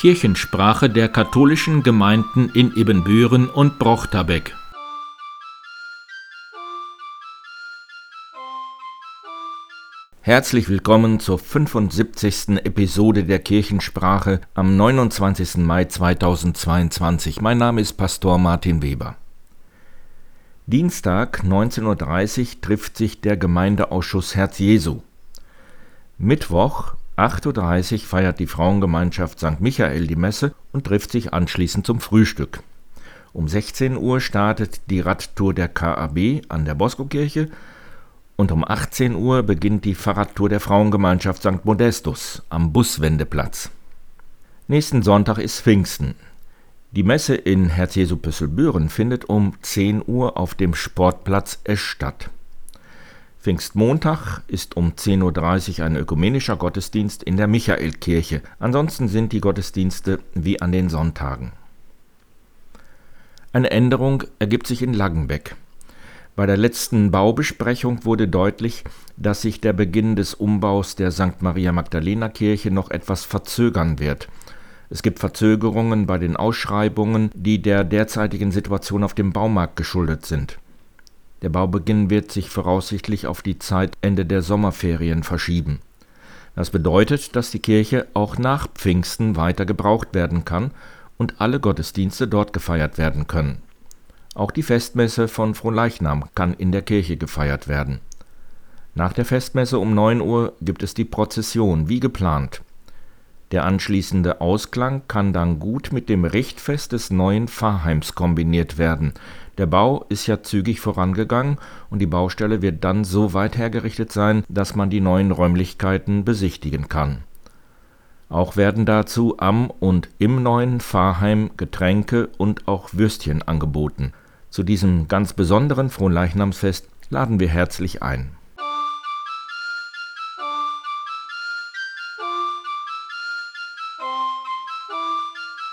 Kirchensprache der katholischen Gemeinden in Ibbenbüren und Brochterbeck. Herzlich willkommen zur 75. Episode der Kirchensprache am 29. Mai 2022. Mein Name ist Pastor Martin Weber. Dienstag 19.30 Uhr trifft sich der Gemeindeausschuss Herz Jesu. Mittwoch 8.30 Uhr feiert die Frauengemeinschaft St. Michael die Messe und trifft sich anschließend zum Frühstück. Um 16 Uhr startet die Radtour der KAB an der Boskokirche und um 18 Uhr beginnt die Fahrradtour der Frauengemeinschaft St. Modestus am Buswendeplatz. Nächsten Sonntag ist Pfingsten. Die Messe in Herz-Jesu-Püsselbüren findet um 10 Uhr auf dem Sportplatz Esch statt. Pfingstmontag ist um 10.30 Uhr ein ökumenischer Gottesdienst in der Michaelkirche. Ansonsten sind die Gottesdienste wie an den Sonntagen. Eine Änderung ergibt sich in Langenbeck. Bei der letzten Baubesprechung wurde deutlich, dass sich der Beginn des Umbaus der St. Maria Magdalena Kirche noch etwas verzögern wird. Es gibt Verzögerungen bei den Ausschreibungen, die der derzeitigen Situation auf dem Baumarkt geschuldet sind. Der Baubeginn wird sich voraussichtlich auf die Zeit Ende der Sommerferien verschieben. Das bedeutet, dass die Kirche auch nach Pfingsten weiter gebraucht werden kann und alle Gottesdienste dort gefeiert werden können. Auch die Festmesse von Fronleichnam kann in der Kirche gefeiert werden. Nach der Festmesse um 9 Uhr gibt es die Prozession, wie geplant. Der anschließende Ausklang kann dann gut mit dem Richtfest des neuen Pfarrheims kombiniert werden. Der Bau ist ja zügig vorangegangen und die Baustelle wird dann so weit hergerichtet sein, dass man die neuen Räumlichkeiten besichtigen kann. Auch werden dazu am und im neuen Pfarrheim Getränke und auch Würstchen angeboten. Zu diesem ganz besonderen Fronleichnamsfest laden wir herzlich ein.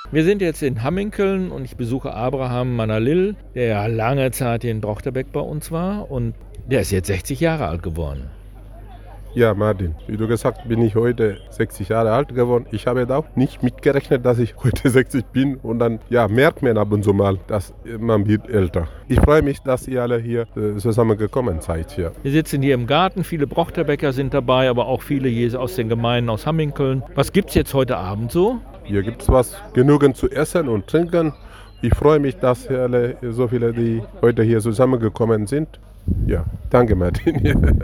Wir sind jetzt in Hamminkeln und ich besuche Abraham Manalil, der ja lange Zeit in Brochterbeck bei uns war und der ist jetzt 60 Jahre alt geworden. Ja, Martin, wie du gesagt bin ich heute 60 Jahre alt geworden. Ich habe auch nicht mitgerechnet, dass ich heute 60 bin und dann ja, merkt man ab und zu mal, dass man wird älter. Ich freue mich, dass ihr alle hier äh, zusammengekommen seid hier. Wir sitzen hier im Garten, viele Brochterbecker sind dabei, aber auch viele aus den Gemeinden aus Hamminkeln. Was gibt es jetzt heute Abend so? Hier gibt es was genügend zu essen und trinken. Ich freue mich, dass alle, so viele, die heute hier zusammengekommen sind. Ja, danke Martin.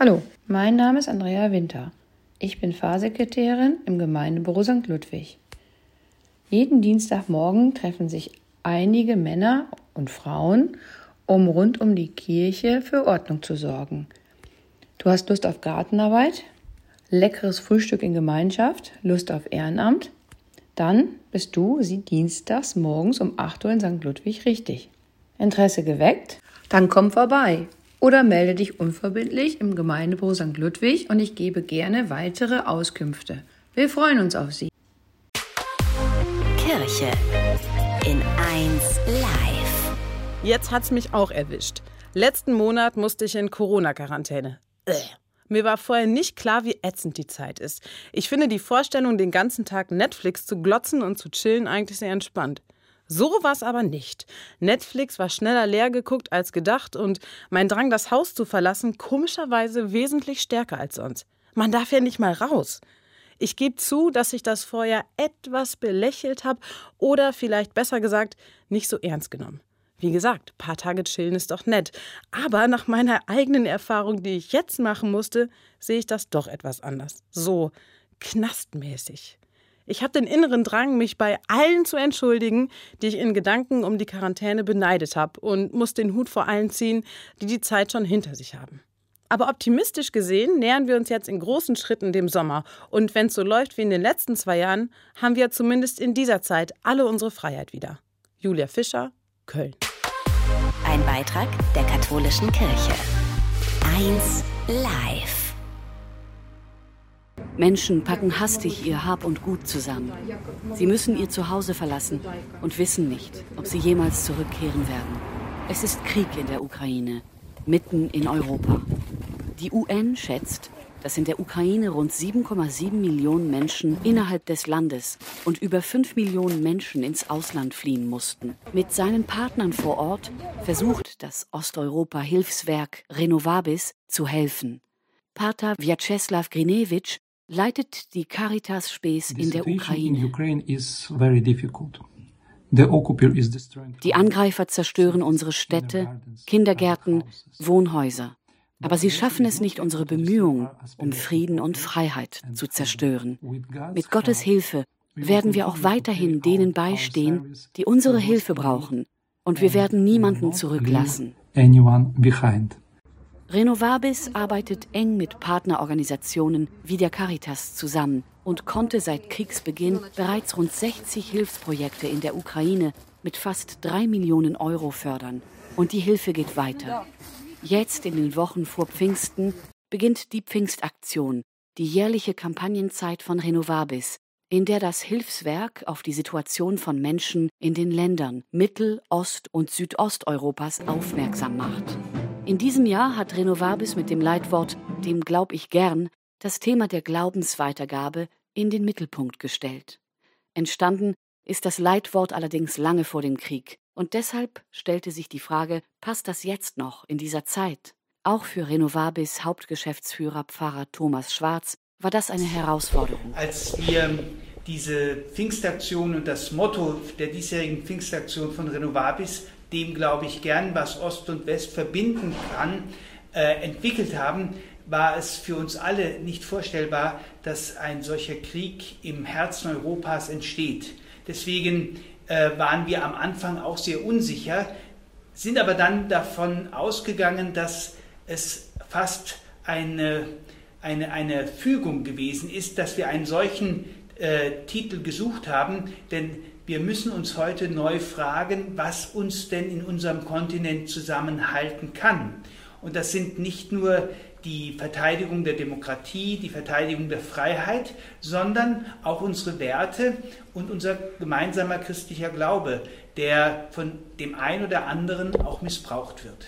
Hallo, mein Name ist Andrea Winter. Ich bin Fahrsekretärin im Gemeindebüro St. Ludwig. Jeden Dienstagmorgen treffen sich einige Männer und Frauen, um rund um die Kirche für Ordnung zu sorgen. Du hast Lust auf Gartenarbeit, leckeres Frühstück in Gemeinschaft, Lust auf Ehrenamt? Dann bist du sie dienstags morgens um 8 Uhr in St. Ludwig richtig. Interesse geweckt? Dann komm vorbei oder melde dich unverbindlich im Gemeindebüro St. Ludwig und ich gebe gerne weitere Auskünfte. Wir freuen uns auf Sie. Kirche in 1 Live. Jetzt hat's mich auch erwischt. Letzten Monat musste ich in Corona-Quarantäne. Mir war vorher nicht klar, wie ätzend die Zeit ist. Ich finde die Vorstellung, den ganzen Tag Netflix zu glotzen und zu chillen, eigentlich sehr entspannt. So war es aber nicht. Netflix war schneller leer geguckt als gedacht und mein Drang, das Haus zu verlassen, komischerweise wesentlich stärker als sonst. Man darf ja nicht mal raus. Ich gebe zu, dass ich das vorher etwas belächelt habe oder vielleicht besser gesagt nicht so ernst genommen. Wie gesagt, paar Tage chillen ist doch nett. Aber nach meiner eigenen Erfahrung, die ich jetzt machen musste, sehe ich das doch etwas anders. So knastmäßig. Ich habe den inneren Drang, mich bei allen zu entschuldigen, die ich in Gedanken um die Quarantäne beneidet habe und muss den Hut vor allen ziehen, die die Zeit schon hinter sich haben. Aber optimistisch gesehen nähern wir uns jetzt in großen Schritten dem Sommer. Und wenn es so läuft wie in den letzten zwei Jahren, haben wir zumindest in dieser Zeit alle unsere Freiheit wieder. Julia Fischer, Köln. Ein Beitrag der katholischen Kirche. Eins live. Menschen packen hastig ihr Hab und Gut zusammen. Sie müssen ihr Zuhause verlassen und wissen nicht, ob sie jemals zurückkehren werden. Es ist Krieg in der Ukraine. mitten in Europa. Die UN schätzt, dass in der Ukraine rund 7,7 Millionen Menschen innerhalb des Landes und über 5 Millionen Menschen ins Ausland fliehen mussten. Mit seinen Partnern vor Ort versucht das Osteuropa-Hilfswerk Renovabis zu helfen. Pater Vyacheslav Grinevich leitet die Caritas Spes in der Ukraine. Die Angreifer zerstören unsere Städte, Kindergärten, Wohnhäuser. Aber sie schaffen es nicht, unsere Bemühungen um Frieden und Freiheit zu zerstören. Mit Gottes Hilfe werden wir auch weiterhin denen beistehen, die unsere Hilfe brauchen. Und wir werden niemanden zurücklassen. Renovabis arbeitet eng mit Partnerorganisationen wie der Caritas zusammen und konnte seit Kriegsbeginn bereits rund 60 Hilfsprojekte in der Ukraine mit fast drei Millionen Euro fördern. Und die Hilfe geht weiter. Jetzt in den Wochen vor Pfingsten beginnt die Pfingstaktion, die jährliche Kampagnenzeit von Renovabis, in der das Hilfswerk auf die Situation von Menschen in den Ländern Mittel-, Ost- und Südosteuropas aufmerksam macht. In diesem Jahr hat Renovabis mit dem Leitwort Dem glaub ich gern das Thema der Glaubensweitergabe in den Mittelpunkt gestellt. Entstanden ist das Leitwort allerdings lange vor dem Krieg. Und deshalb stellte sich die Frage, passt das jetzt noch in dieser Zeit? Auch für Renovabis Hauptgeschäftsführer Pfarrer Thomas Schwarz war das eine Herausforderung. Als wir diese Pfingstaktion und das Motto der diesjährigen Pfingstaktion von Renovabis, dem glaube ich gern, was Ost und West verbinden kann, äh, entwickelt haben, war es für uns alle nicht vorstellbar, dass ein solcher Krieg im Herzen Europas entsteht. Deswegen äh, waren wir am Anfang auch sehr unsicher, sind aber dann davon ausgegangen, dass es fast eine, eine, eine Fügung gewesen ist, dass wir einen solchen äh, Titel gesucht haben, denn wir müssen uns heute neu fragen, was uns denn in unserem Kontinent zusammenhalten kann. Und das sind nicht nur die Verteidigung der Demokratie, die Verteidigung der Freiheit, sondern auch unsere Werte und unser gemeinsamer christlicher Glaube, der von dem einen oder anderen auch missbraucht wird.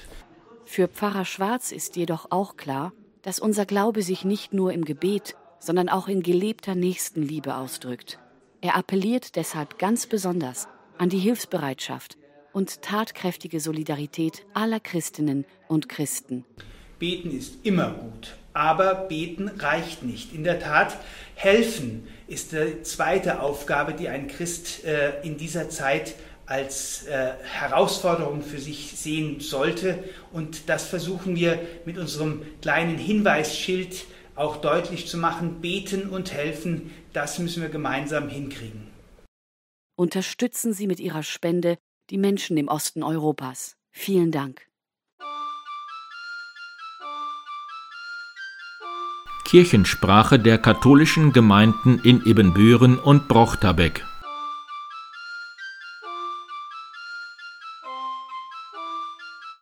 Für Pfarrer Schwarz ist jedoch auch klar, dass unser Glaube sich nicht nur im Gebet, sondern auch in gelebter Nächstenliebe ausdrückt. Er appelliert deshalb ganz besonders an die Hilfsbereitschaft und tatkräftige Solidarität aller Christinnen und Christen. Beten ist immer gut, aber beten reicht nicht. In der Tat, helfen ist die zweite Aufgabe, die ein Christ äh, in dieser Zeit als äh, Herausforderung für sich sehen sollte. Und das versuchen wir mit unserem kleinen Hinweisschild auch deutlich zu machen. Beten und helfen, das müssen wir gemeinsam hinkriegen. Unterstützen Sie mit Ihrer Spende die Menschen im Osten Europas. Vielen Dank. Kirchensprache der katholischen Gemeinden in Ibbenbüren und Brochterbeck